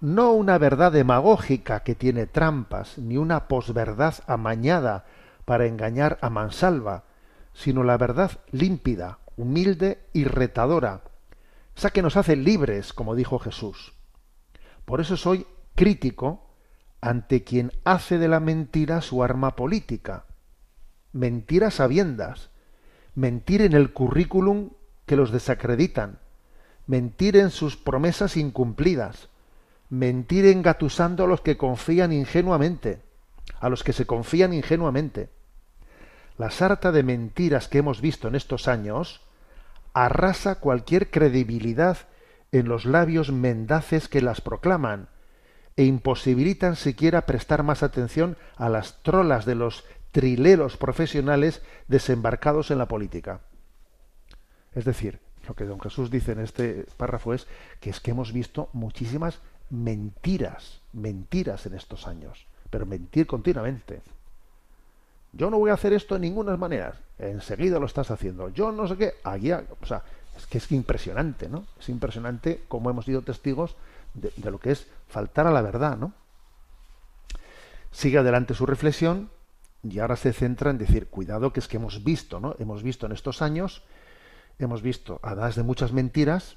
No una verdad demagógica que tiene trampas, ni una posverdad amañada para engañar a mansalva, sino la verdad límpida, humilde y retadora, esa que nos hace libres, como dijo Jesús. Por eso soy crítico ante quien hace de la mentira su arma política. Mentir a sabiendas, mentir en el currículum que los desacreditan, mentir en sus promesas incumplidas, mentir engatusando a los que confían ingenuamente, a los que se confían ingenuamente. La sarta de mentiras que hemos visto en estos años arrasa cualquier credibilidad en los labios mendaces que las proclaman e imposibilitan siquiera prestar más atención a las trolas de los trileros profesionales desembarcados en la política. Es decir, lo que don Jesús dice en este párrafo es que es que hemos visto muchísimas mentiras, mentiras en estos años, pero mentir continuamente. Yo no voy a hacer esto de ninguna manera. Enseguida lo estás haciendo. Yo no sé qué. Allí, o sea, es que es impresionante, ¿no? Es impresionante cómo hemos sido testigos de, de lo que es faltar a la verdad, ¿no? Sigue adelante su reflexión y ahora se centra en decir, cuidado que es que hemos visto, ¿no? Hemos visto en estos años, hemos visto, además de muchas mentiras,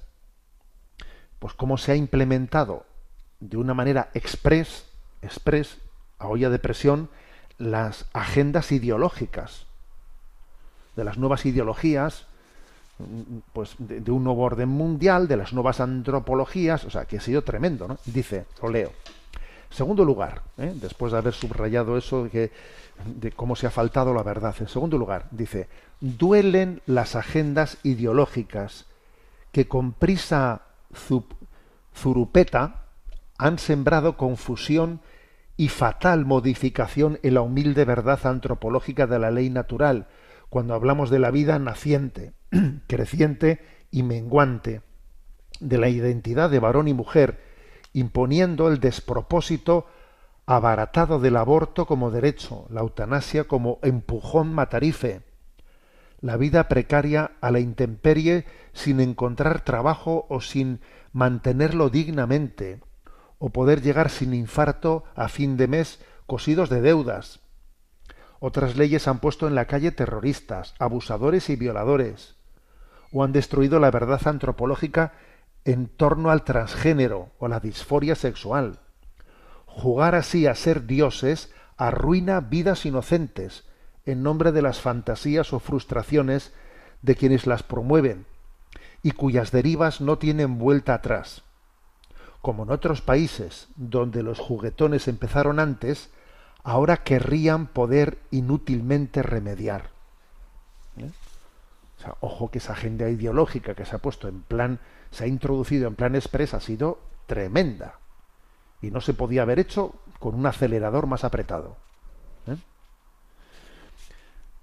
pues cómo se ha implementado de una manera express, express, a olla de presión, las agendas ideológicas, de las nuevas ideologías, pues de, un nuevo orden mundial, de las nuevas antropologías, o sea, que ha sido tremendo. Dice, lo leo. Segundo lugar, ¿eh? después de haber subrayado eso que, de cómo se ha faltado la verdad. En segundo lugar, dice, duelen las agendas ideológicas que con prisa zurupeta han sembrado confusión y fatal modificación en la humilde verdad antropológica de la ley natural, cuando hablamos de la vida naciente, creciente y menguante, de la identidad de varón y mujer, imponiendo el despropósito abaratado del aborto como derecho, la eutanasia como empujón matarife, la vida precaria a la intemperie sin encontrar trabajo o sin mantenerlo dignamente, o poder llegar sin infarto a fin de mes cosidos de deudas. Otras leyes han puesto en la calle terroristas, abusadores y violadores, o han destruido la verdad antropológica en torno al transgénero o la disforia sexual. Jugar así a ser dioses arruina vidas inocentes en nombre de las fantasías o frustraciones de quienes las promueven y cuyas derivas no tienen vuelta atrás. Como en otros países donde los juguetones empezaron antes, ahora querrían poder inútilmente remediar. ¿Eh? Ojo que esa agenda ideológica que se ha puesto en plan se ha introducido en plan express ha sido tremenda. Y no se podía haber hecho con un acelerador más apretado. ¿eh?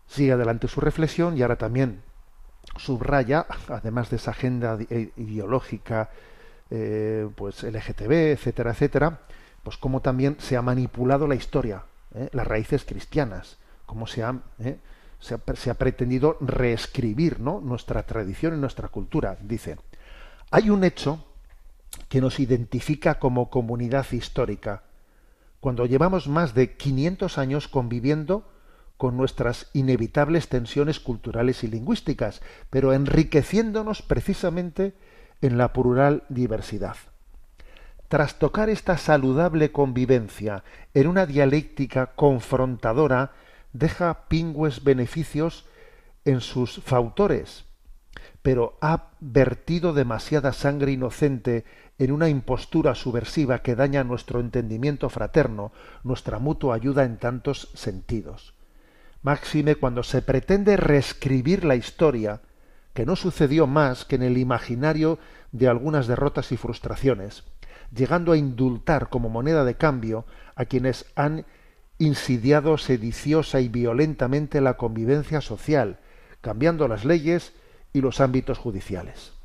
Sigue adelante su reflexión y ahora también subraya, además de esa agenda ideológica, eh, pues LGTB, etcétera, etcétera, pues cómo también se ha manipulado la historia, las raíces cristianas, cómo se ha, ¿eh? se ha, se ha pretendido reescribir ¿no? nuestra tradición y nuestra cultura. Dice, hay un hecho que nos identifica como comunidad histórica, cuando llevamos más de 500 años conviviendo con nuestras inevitables tensiones culturales y lingüísticas, pero enriqueciéndonos precisamente en la plural diversidad. Tras tocar esta saludable convivencia en una dialéctica confrontadora, deja pingües beneficios en sus fautores, pero ha vertido demasiada sangre inocente en una impostura subversiva que daña nuestro entendimiento fraterno, nuestra mutua ayuda en tantos sentidos. Máxime cuando se pretende reescribir la historia, que no sucedió más que en el imaginario de algunas derrotas y frustraciones, llegando a indultar como moneda de cambio a quienes han insidiado sediciosa y violentamente la convivencia social, cambiando las leyes y los ámbitos judiciales.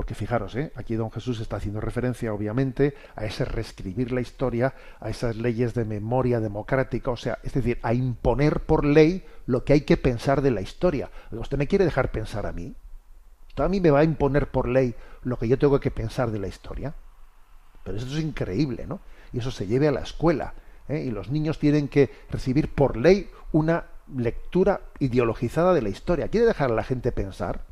Porque fijaros, ¿eh? aquí don Jesús está haciendo referencia, obviamente, a ese reescribir la historia, a esas leyes de memoria democrática, o sea, es decir, a imponer por ley lo que hay que pensar de la historia. ¿Usted me quiere dejar pensar a mí? ¿Usted a mí me va a imponer por ley lo que yo tengo que pensar de la historia? Pero eso es increíble, ¿no? Y eso se lleve a la escuela. ¿eh? Y los niños tienen que recibir por ley una lectura ideologizada de la historia. ¿Quiere dejar a la gente pensar?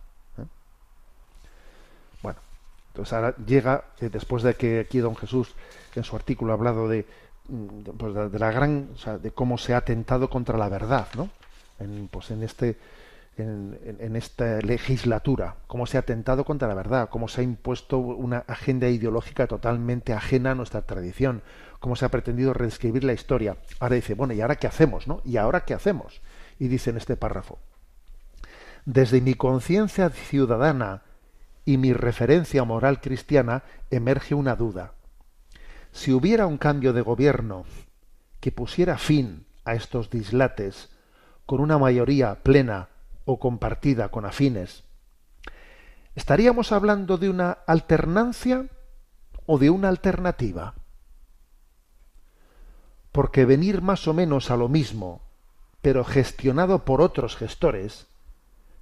Entonces ahora llega, después de que aquí don Jesús en su artículo ha hablado de, mm, pues de la gran, o sea, de cómo se ha atentado contra la verdad, ¿no? En, pues en este, en, en, esta legislatura, cómo se ha atentado contra la verdad, cómo se ha impuesto una agenda ideológica totalmente ajena a nuestra tradición, cómo se ha pretendido reescribir la historia. Ahora dice, bueno, ¿y ahora qué hacemos, no? ¿Y ahora qué hacemos? Y dice en este párrafo, desde mi conciencia ciudadana y mi referencia moral cristiana emerge una duda. Si hubiera un cambio de gobierno que pusiera fin a estos dislates con una mayoría plena o compartida con afines, ¿estaríamos hablando de una alternancia o de una alternativa? Porque venir más o menos a lo mismo, pero gestionado por otros gestores,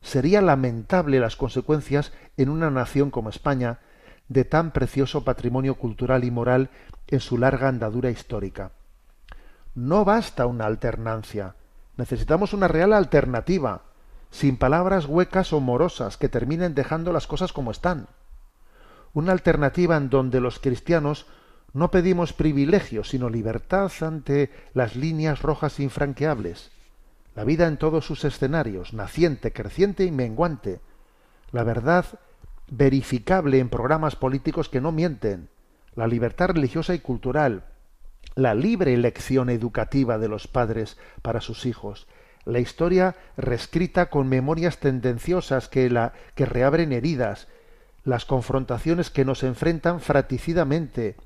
sería lamentable las consecuencias en una nación como España de tan precioso patrimonio cultural y moral en su larga andadura histórica. No basta una alternancia, necesitamos una real alternativa, sin palabras huecas o morosas que terminen dejando las cosas como están. Una alternativa en donde los cristianos no pedimos privilegios, sino libertad ante las líneas rojas infranqueables, la vida en todos sus escenarios, naciente, creciente y menguante, la verdad verificable en programas políticos que no mienten, la libertad religiosa y cultural, la libre elección educativa de los padres para sus hijos, la historia reescrita con memorias tendenciosas que, la, que reabren heridas, las confrontaciones que nos enfrentan fraticidamente,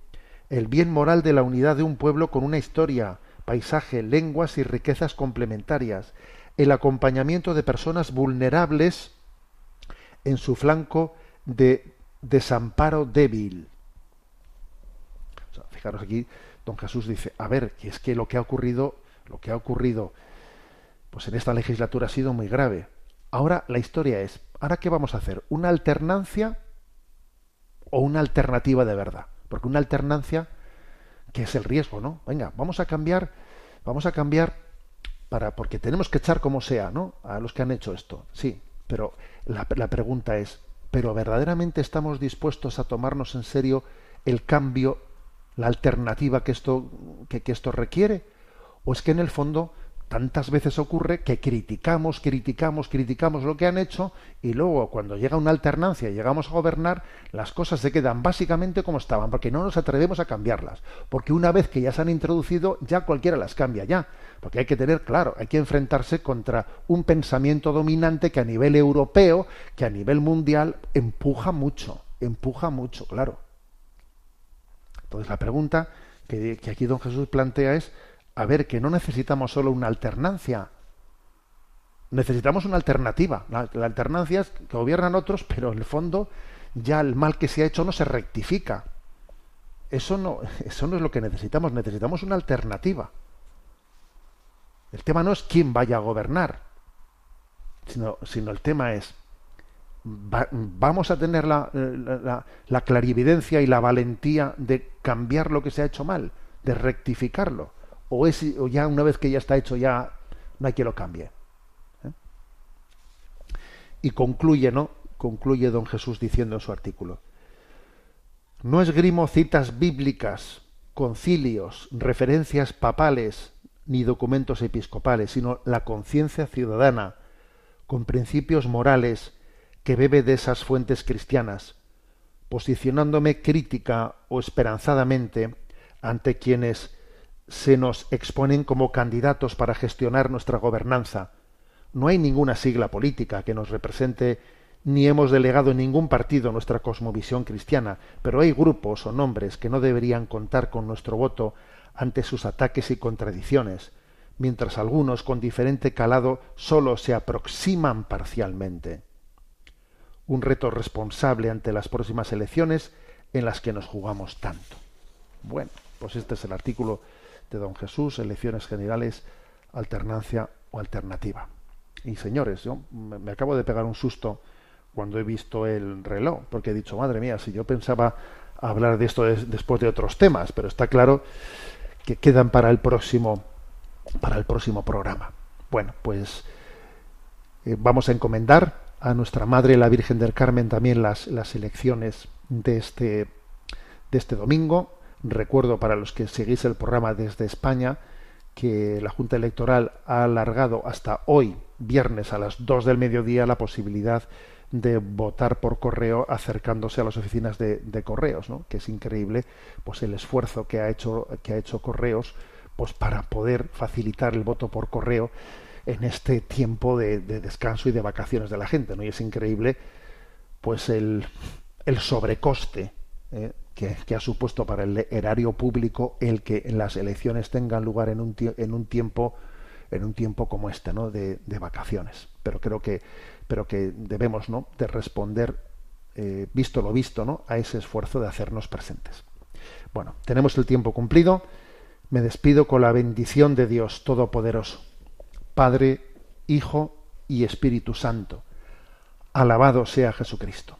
el bien moral de la unidad de un pueblo con una historia, paisaje, lenguas y riquezas complementarias, el acompañamiento de personas vulnerables en su flanco de desamparo débil. fijaros aquí, don Jesús dice, a ver, que es que lo que ha ocurrido, lo que ha ocurrido, pues en esta legislatura ha sido muy grave. Ahora la historia es, ¿ahora qué vamos a hacer? ¿Una alternancia o una alternativa de verdad? Porque una alternancia que es el riesgo, ¿no? Venga, vamos a cambiar, vamos a cambiar para, porque tenemos que echar como sea, ¿no? A los que han hecho esto, sí, pero la, la pregunta es, ¿pero verdaderamente estamos dispuestos a tomarnos en serio el cambio, la alternativa que esto, que, que esto requiere? ¿O es que en el fondo tantas veces ocurre que criticamos, criticamos, criticamos lo que han hecho y luego cuando llega una alternancia y llegamos a gobernar, las cosas se quedan básicamente como estaban, porque no nos atrevemos a cambiarlas, porque una vez que ya se han introducido, ya cualquiera las cambia ya, porque hay que tener claro, hay que enfrentarse contra un pensamiento dominante que a nivel europeo, que a nivel mundial empuja mucho, empuja mucho, claro. Entonces la pregunta que, que aquí don Jesús plantea es a ver que no necesitamos solo una alternancia, necesitamos una alternativa. La, alternancia es que gobiernan otros, pero en el fondo ya el mal que se ha hecho no se rectifica. Eso no, eso no es lo que necesitamos, necesitamos una alternativa. El tema no es quién vaya a gobernar, sino, sino el tema es, ¿vamos a tener la, la, la, clarividencia y la valentía de cambiar lo que se ha hecho mal, de rectificarlo? ¿O, es, o ya una vez que ya está hecho ya no hay que lo cambie? ¿Eh? Y concluye, ¿no? Concluye don Jesús diciendo en su artículo, no esgrimo citas bíblicas, concilios, referencias papales, ni documentos episcopales, sino la conciencia ciudadana, con principios morales que bebe de esas fuentes cristianas, posicionándome crítica o esperanzadamente ante quienes se nos exponen como candidatos para gestionar nuestra gobernanza. No hay ninguna sigla política que nos represente ni hemos delegado en ningún partido nuestra cosmovisión cristiana, pero hay grupos o nombres que no deberían contar con nuestro voto ante sus ataques y contradicciones, mientras algunos con diferente calado sólo se aproximan parcialmente. Un reto responsable ante las próximas elecciones en las que nos jugamos tanto. Bueno, pues este es el artículo de don Jesús, elecciones generales, alternancia o alternativa. Y señores, yo me acabo de pegar un susto cuando he visto el reloj, porque he dicho, madre mía, si yo pensaba hablar de esto después de otros temas, pero está claro que quedan para el próximo para el próximo programa. Bueno, pues eh, vamos a encomendar a nuestra Madre la Virgen del Carmen también las, las elecciones de este, de este domingo. Recuerdo para los que seguís el programa desde España que la Junta Electoral ha alargado hasta hoy, viernes a las 2 del mediodía, la posibilidad de votar por correo acercándose a las oficinas de, correos, ¿no? que es increíble pues el esfuerzo que ha hecho, que ha hecho correos pues para poder facilitar el voto por correo en este tiempo de, descanso y de vacaciones de la gente. ¿no? Y es increíble pues el, el sobrecoste ¿eh? Que, ha supuesto para el erario público el que las elecciones tengan lugar en un, en un tiempo en un tiempo como este, ¿no? De, vacaciones. Pero creo que pero que debemos ¿no? de responder, eh, visto lo visto, ¿no? a ese esfuerzo de hacernos presentes. Bueno, tenemos el tiempo cumplido. Me despido con la bendición de Dios Todopoderoso, Padre, Hijo y Espíritu Santo. Alabado sea Jesucristo.